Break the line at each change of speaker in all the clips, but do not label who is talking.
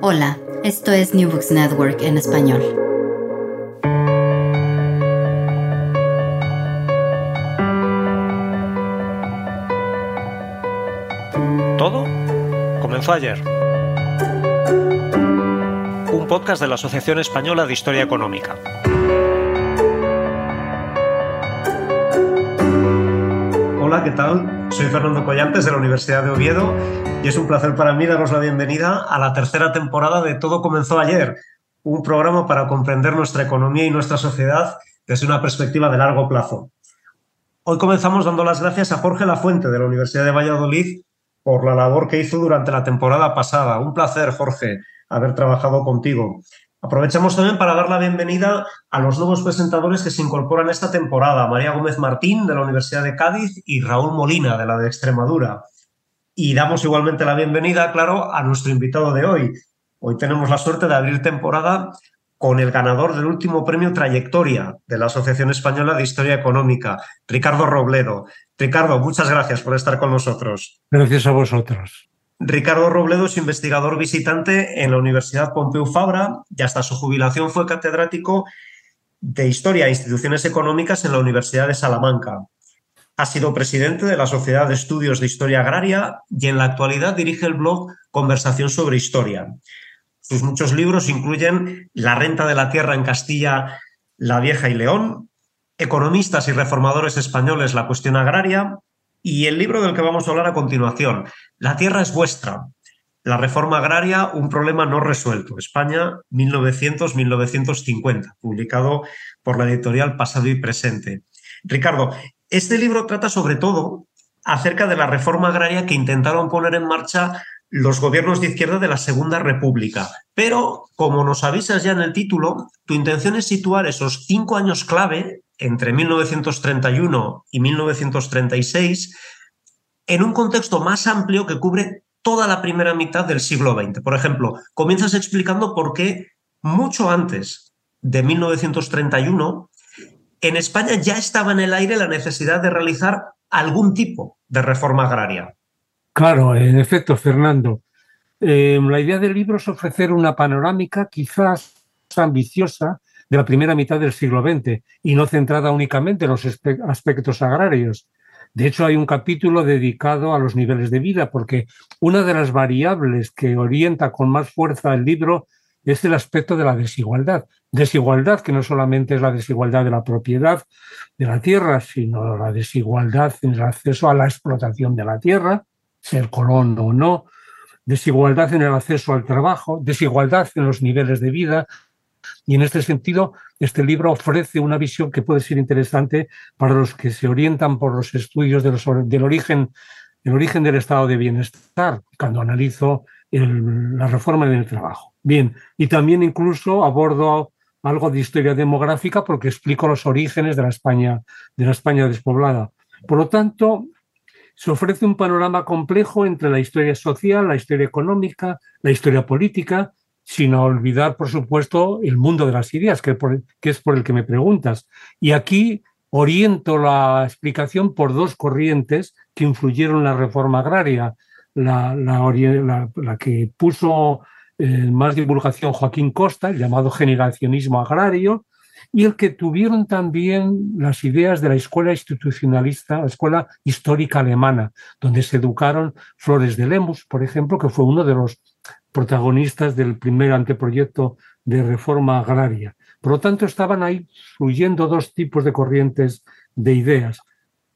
Hola, esto es New Books Network en español.
Todo comenzó ayer. Un podcast de la Asociación Española de Historia Económica. Hola, ¿qué tal? Soy Fernando Collantes de la Universidad de Oviedo y es un placer para mí daros la bienvenida a la tercera temporada de Todo comenzó ayer, un programa para comprender nuestra economía y nuestra sociedad desde una perspectiva de largo plazo. Hoy comenzamos dando las gracias a Jorge Lafuente de la Universidad de Valladolid por la labor que hizo durante la temporada pasada. Un placer, Jorge, haber trabajado contigo. Aprovechamos también para dar la bienvenida a los nuevos presentadores que se incorporan esta temporada, María Gómez Martín de la Universidad de Cádiz y Raúl Molina de la de Extremadura. Y damos igualmente la bienvenida, claro, a nuestro invitado de hoy. Hoy tenemos la suerte de abrir temporada con el ganador del último premio Trayectoria de la Asociación Española de Historia Económica, Ricardo Robledo. Ricardo, muchas gracias por estar con nosotros.
Gracias a vosotros.
Ricardo Robledo es investigador visitante en la Universidad Pompeu Fabra y hasta su jubilación fue catedrático de Historia e Instituciones Económicas en la Universidad de Salamanca. Ha sido presidente de la Sociedad de Estudios de Historia Agraria y en la actualidad dirige el blog Conversación sobre Historia. Sus muchos libros incluyen La renta de la tierra en Castilla, La Vieja y León, Economistas y reformadores españoles, la cuestión agraria, y el libro del que vamos a hablar a continuación, La tierra es vuestra. La reforma agraria, un problema no resuelto. España, 1900-1950, publicado por la editorial Pasado y Presente. Ricardo, este libro trata sobre todo acerca de la reforma agraria que intentaron poner en marcha los gobiernos de izquierda de la Segunda República. Pero, como nos avisas ya en el título, tu intención es situar esos cinco años clave entre 1931 y 1936 en un contexto más amplio que cubre toda la primera mitad del siglo XX. Por ejemplo, comienzas explicando por qué mucho antes de 1931 en España ya estaba en el aire la necesidad de realizar algún tipo de reforma agraria.
Claro, en efecto, Fernando. Eh, la idea del libro es ofrecer una panorámica quizás ambiciosa de la primera mitad del siglo XX y no centrada únicamente en los aspectos agrarios. De hecho, hay un capítulo dedicado a los niveles de vida, porque una de las variables que orienta con más fuerza el libro es el aspecto de la desigualdad. Desigualdad que no solamente es la desigualdad de la propiedad de la tierra, sino la desigualdad en el acceso a la explotación de la tierra, ser colón o no, desigualdad en el acceso al trabajo, desigualdad en los niveles de vida, y en este sentido, este libro ofrece una visión que puede ser interesante para los que se orientan por los estudios del origen, el origen del estado de bienestar, cuando analizo la reforma del trabajo. Bien, y también incluso abordo algo de historia demográfica porque explico los orígenes de la España, de la España despoblada. Por lo tanto, se ofrece un panorama complejo entre la historia social, la historia económica, la historia política sin olvidar, por supuesto, el mundo de las ideas, que, es por el que me preguntas. Y aquí oriento la explicación por dos corrientes que influyeron en la reforma agraria. La, que puso en más divulgación Joaquín Costa, el llamado generacionismo agrario, y el que tuvieron también las ideas de la escuela institucionalista, la escuela histórica alemana, donde se educaron Flores de Lemus, por ejemplo, que fue uno de los protagonistas del primer anteproyecto de reforma agraria. Por lo tanto, estaban ahí fluyendo dos tipos de corrientes de ideas.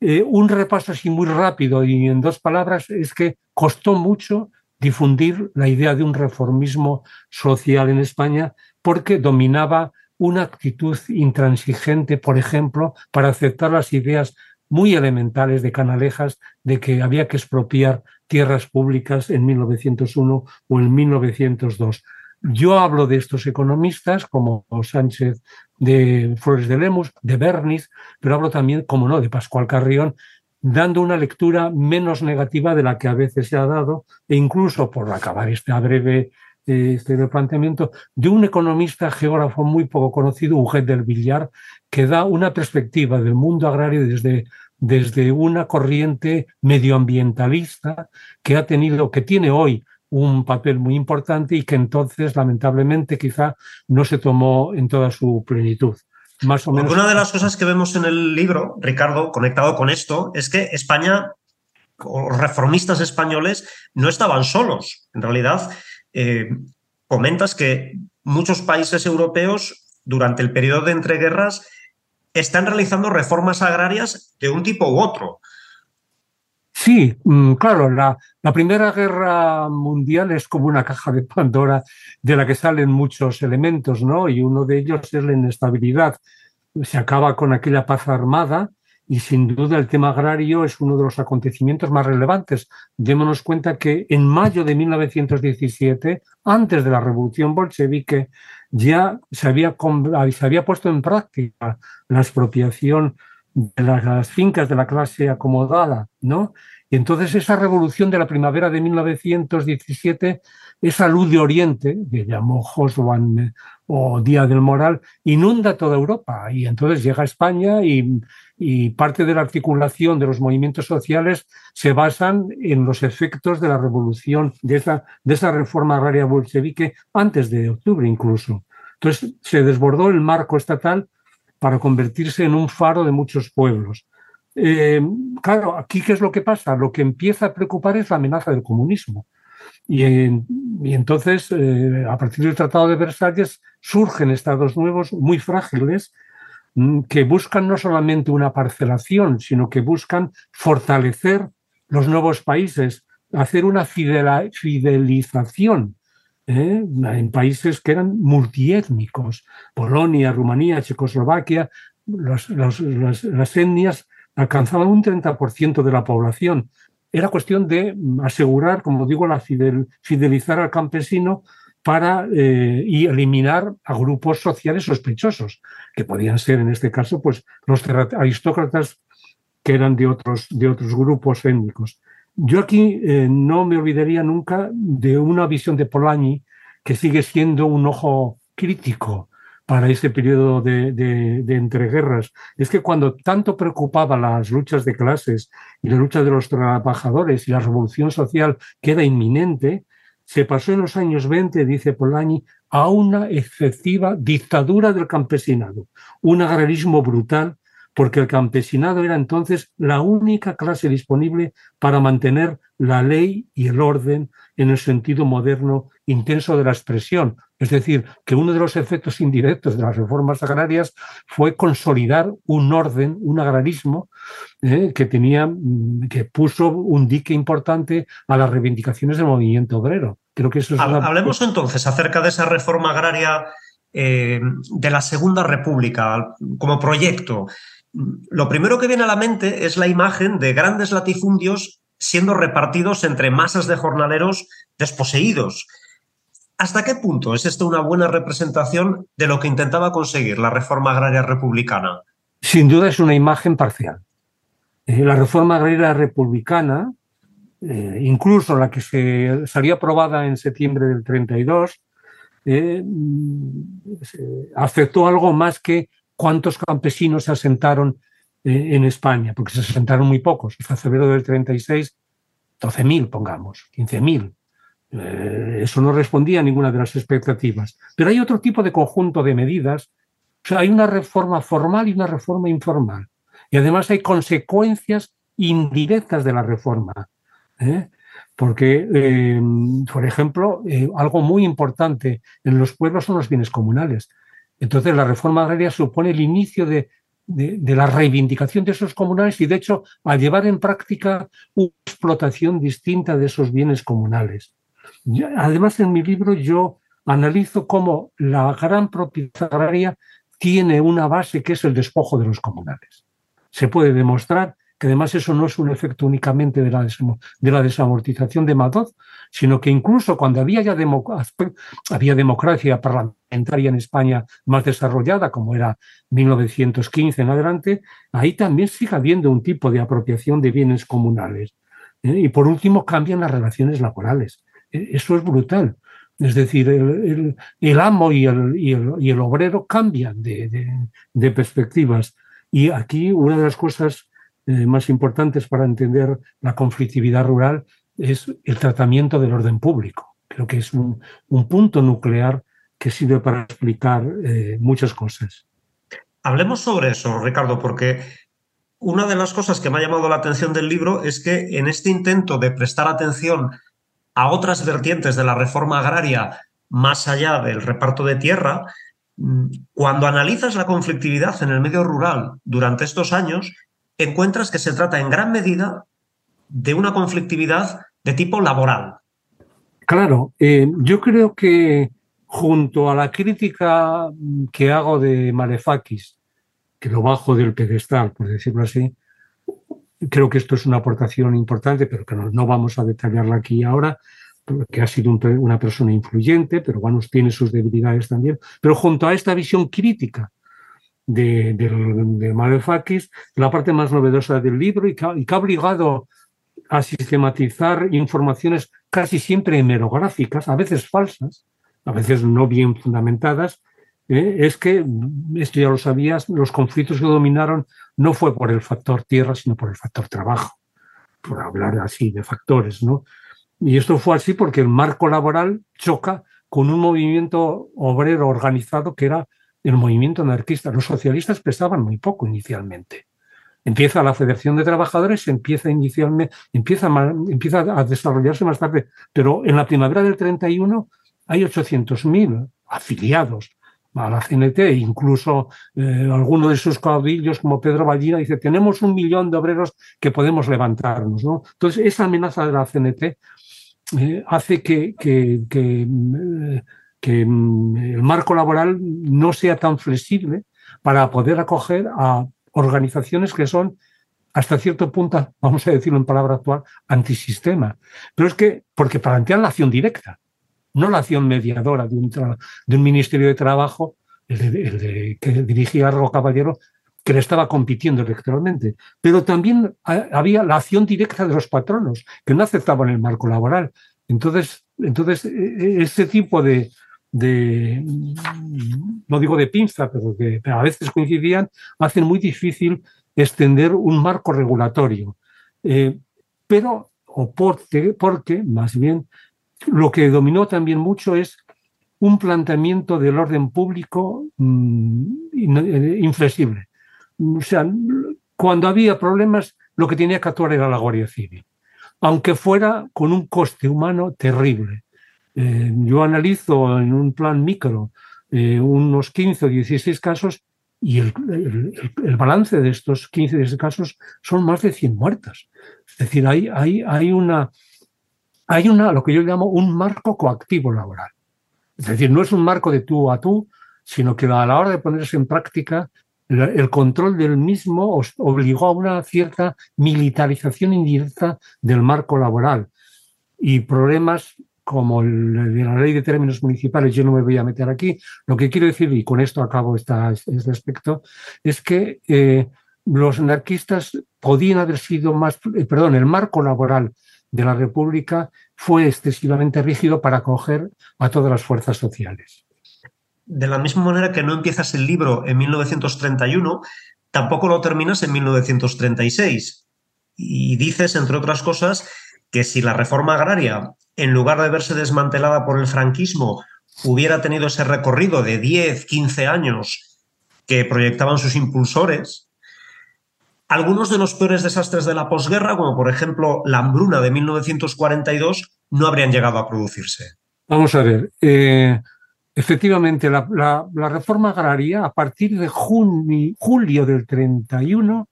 Eh, un repaso así muy rápido y en dos palabras es que costó mucho difundir la idea de un reformismo social en España porque dominaba una actitud intransigente, por ejemplo, para aceptar las ideas muy elementales de Canalejas de que había que expropiar tierras públicas en 1901 o en 1902. Yo hablo de estos economistas como Sánchez de Flores de Lemus, de Bernis, pero hablo también, como no, de Pascual Carrión, dando una lectura menos negativa de la que a veces se ha dado, e incluso por acabar este breve eh, este planteamiento, de un economista geógrafo muy poco conocido, Huguet del Villar, que da una perspectiva del mundo agrario desde, desde una corriente medioambientalista que ha tenido, que tiene hoy un papel muy importante y que entonces, lamentablemente, quizá no se tomó en toda su plenitud.
Una de las cosas que vemos en el libro, Ricardo, conectado con esto, es que España, o reformistas españoles, no estaban solos. En realidad, eh, comentas que muchos países europeos, durante el periodo de entreguerras, están realizando reformas agrarias de un tipo u otro.
Sí, mm, claro, la, Primera Guerra Mundial es como una caja de Pandora de la que salen muchos elementos, ¿no? Y uno de ellos es la inestabilidad. Se acaba con aquella paz armada y sin duda el tema agrario es uno de los acontecimientos más relevantes. Démonos cuenta que en mayo de 1917, antes de la revolución bolchevique, ya se había, se había puesto en práctica la expropiación de las fincas de la clase acomodada, ¿no? Y entonces esa revolución de la primavera de 1917, esa luz de Oriente, que llamó Joswan eh, o Día del Moral, inunda toda Europa y entonces llega a España y, parte de la articulación de los movimientos sociales se basan en los efectos de la revolución, de esa, de esa reforma agraria bolchevique antes de octubre incluso. Entonces se desbordó el marco estatal para convertirse en un faro de muchos pueblos. Eh, claro, aquí qué es lo que pasa? Lo que empieza a preocupar es la amenaza del comunismo. Y, entonces, eh, a partir del Tratado de Versalles, surgen estados nuevos muy frágiles mm, que buscan no solamente una parcelación, sino que buscan fortalecer los nuevos países, hacer una fidelización ¿eh? en países que eran multiétnicos, Polonia, Rumanía, Checoslovaquia, las etnias alcanzaban un 30% de la población. Era cuestión de asegurar, como digo, la fidelizar al campesino para eh, y eliminar a grupos sociales sospechosos, que podían ser en este caso pues, los aristócratas que eran de otros, de otros grupos étnicos. Yo aquí eh, no me olvidaría nunca de una visión de Polanyi que sigue siendo un ojo crítico para ese periodo de, de, entreguerras. Es que cuando tanto preocupaba las luchas de clases y la lucha de los trabajadores y la revolución social que era inminente, se pasó en los años 20, dice Polanyi, a una excesiva dictadura del campesinado, un agrarismo brutal porque el campesinado era entonces la única clase disponible para mantener la ley y el orden en el sentido moderno intenso de la expresión. Es decir, que uno de los efectos indirectos de las reformas agrarias fue consolidar un orden, un agrarismo eh, que tenía, que puso un dique importante a las reivindicaciones del movimiento obrero. Creo que eso es
Hablemos entonces acerca de esa reforma agraria eh, de la Segunda República como proyecto. Lo primero que viene a la mente es la imagen de grandes latifundios siendo repartidos entre masas de jornaleros desposeídos. ¿Hasta qué punto es esto una buena representación de lo que intentaba conseguir la reforma agraria republicana?
Sin duda es una imagen parcial. Eh, la reforma agraria republicana, eh, incluso la que se salió aprobada en septiembre del 32, eh, mm, aceptó algo más que cuántos campesinos se asentaron eh, en España, porque se asentaron muy pocos. Hasta febrero del 36, 12.000, pongamos, 15.000. Eh, eso no respondía a ninguna de las expectativas. Pero hay otro tipo de conjunto de medidas. O sea, hay una reforma formal y una reforma informal. Y además hay consecuencias indirectas de la reforma. ¿eh? Porque, por ejemplo, algo muy importante en los pueblos son los bienes comunales. Entonces, la reforma agraria supone el inicio de, de, la reivindicación de esos comunales y, de hecho, a llevar en práctica una explotación distinta de esos bienes comunales. Además, en mi libro yo analizo cómo la gran propiedad agraria tiene una base que es el despojo de los comunales. Se puede demostrar que además eso no es un efecto únicamente de la, de la desamortización de Madoz, sino que incluso cuando había ya había democracia parlamentaria en España más desarrollada, como era 1915 en adelante, ahí también sigue habiendo un tipo de apropiación de bienes comunales. ¿eh? Y por último, cambian las relaciones laborales. E, eso es brutal. Es decir, el, amo y el, y, el, obrero cambian de, de perspectivas. Y aquí una de las cosas eh, más importantes para entender la conflictividad rural es el tratamiento del orden público. Creo que es un, punto nuclear que sirve para explicar eh, muchas cosas.
Hablemos sobre eso, Ricardo, porque una de las cosas que me ha llamado la atención del libro es que en este intento de prestar atención a otras vertientes de la reforma agraria más allá del reparto de tierra, mm, cuando analizas la conflictividad en el medio rural durante estos años, encuentras que se trata en gran medida de una conflictividad de tipo laboral.
Claro, eh, yo creo que junto a la crítica que hago de Malefakis, que lo bajo del pedestal, por decirlo así, creo que esto es una aportación importante, pero que no, vamos a detallarla aquí ahora, porque ha sido una persona influyente, pero bueno, tiene sus debilidades también. Pero junto a esta visión crítica de, de, la parte más novedosa del libro y que, ha obligado a sistematizar informaciones casi siempre hemerográficas, a veces falsas, a veces no bien fundamentadas, ¿eh? es que, esto ya lo sabías, los conflictos que dominaron no fue por el factor tierra, sino por el factor trabajo, por hablar así de factores, ¿no? Y esto fue así porque el marco laboral choca con un movimiento obrero organizado que era el movimiento anarquista. Los socialistas pesaban muy poco inicialmente. Empieza la Federación de Trabajadores, empieza inicialmente, empieza, a desarrollarse más tarde, pero en la primavera del 31 hay 800.000 afiliados a la CNT, incluso eh, alguno de sus caudillos, como Pedro Ballina, dice, tenemos un millón de obreros que podemos levantarnos. ¿no? Entonces, esa amenaza de la CNT eh, hace que eh, que mm, el marco laboral no sea tan flexible para poder acoger a organizaciones que son hasta cierto punto, vamos a decirlo en palabra actual, antisistema. Pero es que, porque plantean la acción directa, no la acción mediadora de un, de un Ministerio de Trabajo, el, que dirigía Argo Caballero, que le estaba compitiendo electoralmente. Pero también había la acción directa de los patronos, que no aceptaban el marco laboral. Entonces, entonces e, e, ese tipo de, de, no digo de pinza, pero que a veces coincidían, hacen muy difícil extender un marco regulatorio. Eh, pero, o porque, porque, más bien, lo que dominó también mucho es un planteamiento del orden público mm, eh, inflexible. O sea, cuando había problemas, lo que tenía que actuar era la Guardia Civil, aunque fuera con un coste humano terrible. Eh, yo analizo en un plan micro eh, unos 15 o 16 casos y el, balance de estos 15 o 16 casos son más de 100 muertas. Es decir, hay, hay, hay, una, hay una, lo que yo llamo un marco coactivo laboral. Es decir, no es un marco de tú a tú, sino que a la hora de ponerse en práctica, el control del mismo obligó a una cierta militarización indirecta del marco laboral y problemas como la ley de términos municipales, yo no me voy a meter aquí. Lo que quiero decir, y con esto acabo este aspecto, es que eh, los anarquistas podían haber sido más, eh, perdón, el marco laboral de la República fue excesivamente rígido para acoger a todas las fuerzas sociales.
De la misma manera que no empiezas el libro en 1931, tampoco lo terminas en 1936. Y dices, entre otras cosas, que si la reforma agraria en lugar de verse desmantelada por el franquismo, hubiera tenido ese recorrido de 10, 15 años que proyectaban sus impulsores, Algunos de los peores desastres de la posguerra, como por ejemplo la hambruna de 1942, no habrían llegado a producirse.
Vamos a ver. Eh, efectivamente, la, reforma agraria, a partir de julio del 31,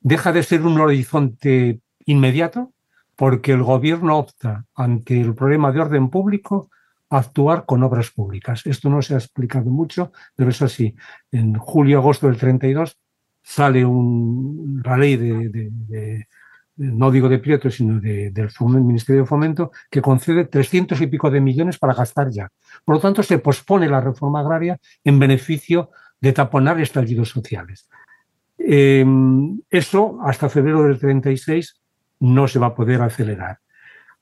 deja de ser un horizonte inmediato porque el gobierno opta ante el problema de orden público a actuar con obras públicas. Esto no se ha explicado mucho, pero es así. En julio-agosto del 32 sale un, ley de, no digo de Prieto, sino del Ministerio de Fomento, que concede 300 y pico de millones para gastar ya. Por lo tanto, se pospone la reforma agraria en beneficio de taponar estallidos sociales. Eh, eso, hasta febrero del 36, no se va a poder acelerar.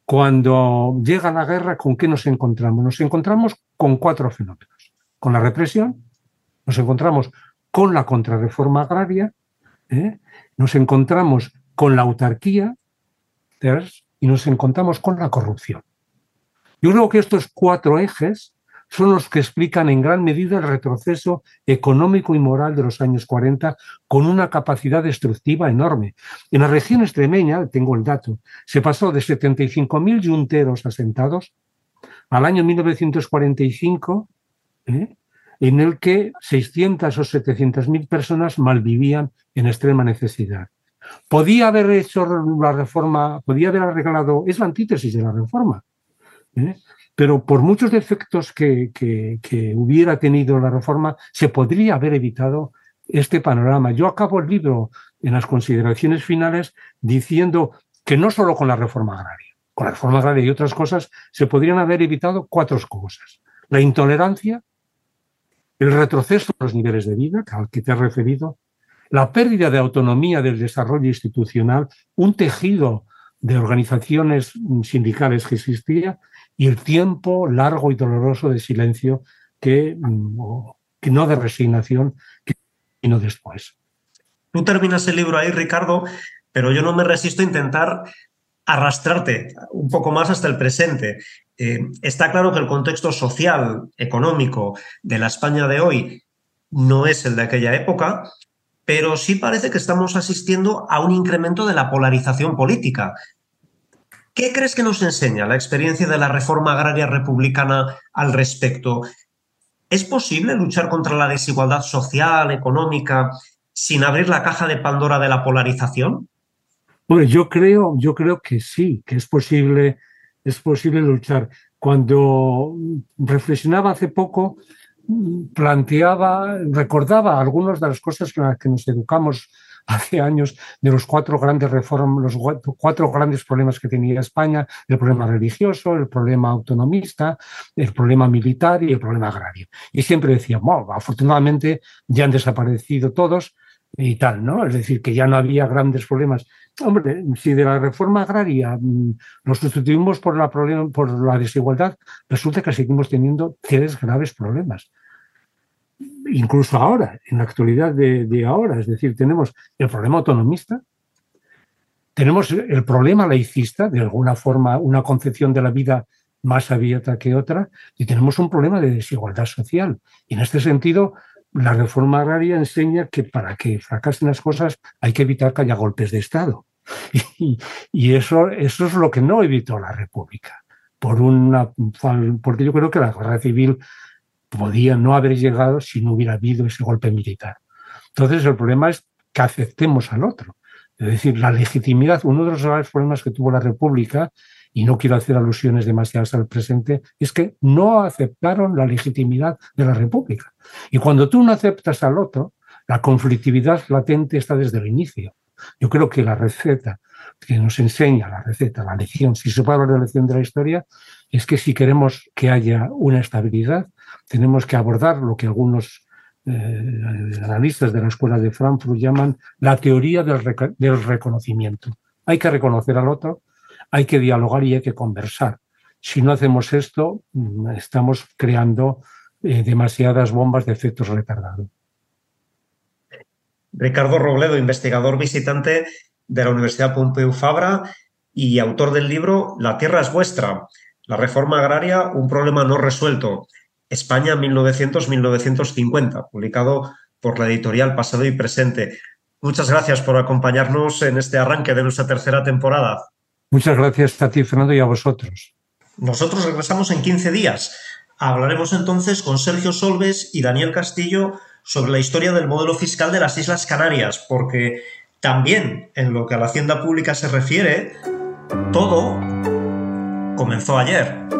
Cuando llega la guerra, ¿con qué nos encontramos? Nos encontramos con cuatro fenómenos. Con la represión, nos encontramos con la contrarreforma agraria, ¿eh? nos encontramos con la autarquía y nos encontramos con la corrupción. Yo creo que estos cuatro ejes son los que explican en gran medida el retroceso económico y moral de los años 40 con una capacidad destructiva enorme. En la región extremeña, tengo el dato, se pasó de 75.000 yunteros asentados al año 1945, ¿eh? en el que 600 o 700.000 personas malvivían en extrema necesidad. Podía haber hecho la reforma, podía haber arreglado, es la antítesis de la reforma. ¿eh? Pero por muchos defectos que, hubiera tenido la reforma, se podría haber evitado este panorama. Yo acabo el libro en las consideraciones finales diciendo que no solo con la reforma agraria, con la reforma agraria y otras cosas, se podrían haber evitado cuatro cosas. La intolerancia, el retroceso de los niveles de vida al que te has referido, la pérdida de autonomía del desarrollo institucional, un tejido de organizaciones sindicales que existía y el tiempo largo y doloroso de silencio que, mm, no de resignación, vino después.
Tú terminas el libro ahí, Ricardo, pero yo no me resisto a intentar arrastrarte un poco más hasta el presente. Eh, está claro que el contexto social, económico de la España de hoy no es el de aquella época, pero sí parece que estamos asistiendo a un incremento de la polarización política. ¿Qué crees que nos enseña la experiencia de la reforma agraria republicana al respecto? ¿Es posible luchar contra la desigualdad social, económica, sin abrir la caja de Pandora de la polarización?
Bueno, yo creo, yo creo que sí, que es posible, es posible luchar. Cuando reflexionaba hace poco, planteaba, recordaba algunas de las cosas con las que nos educamos hace años de los cuatro grandes reformas, los cuatro grandes problemas que tenía España, el problema religioso, el problema autonomista, el problema militar y el problema agrario. Y siempre decía, afortunadamente ya han desaparecido todos y tal, ¿no? Es decir, que ya no había grandes problemas. Hombre, si de la reforma agraria mm, nos sustituimos por la, por la desigualdad, resulta que seguimos teniendo tres graves problemas incluso ahora, en la actualidad de, ahora. Es decir, tenemos el problema autonomista, tenemos el problema laicista, de alguna forma una concepción de la vida más abierta que otra, y tenemos un problema de desigualdad social. Y en este sentido, la reforma agraria enseña que para que fracasen las cosas hay que evitar que haya golpes de Estado. Y, eso, eso es lo que no evitó la República. Por una, porque yo creo que la guerra civil podía no haber llegado si no hubiera habido ese golpe militar. Entonces, el problema es que aceptemos al otro. Es decir, la legitimidad, uno de los graves problemas que tuvo la República, y no quiero hacer alusiones demasiadas al presente, es que no aceptaron la legitimidad de la República. Y cuando tú no aceptas al otro, la conflictividad latente está desde el inicio. Yo creo que la receta que nos enseña, la receta, la lección, si se puede hablar de lección de la historia, es que si queremos que haya una estabilidad, tenemos que abordar lo que algunos eh, analistas de la Escuela de Frankfurt llaman la teoría del, reconocimiento. Hay que reconocer al otro, hay que dialogar y hay que conversar. Si no hacemos esto, mm, estamos creando eh, demasiadas bombas de efectos retardados.
Ricardo Robledo, investigador visitante de la Universidad Pompeu Fabra y autor del libro La tierra es vuestra, la reforma agraria, un problema no resuelto. España 1900-1950, publicado por la editorial Pasado y Presente. Muchas gracias por acompañarnos en este arranque de nuestra tercera temporada.
Muchas gracias a ti, Fernando, y a vosotros.
Nosotros regresamos en 15 días. Hablaremos entonces con Sergio Solves y Daniel Castillo sobre la historia del modelo fiscal de las Islas Canarias, porque también en lo que a la hacienda pública se refiere, todo comenzó ayer.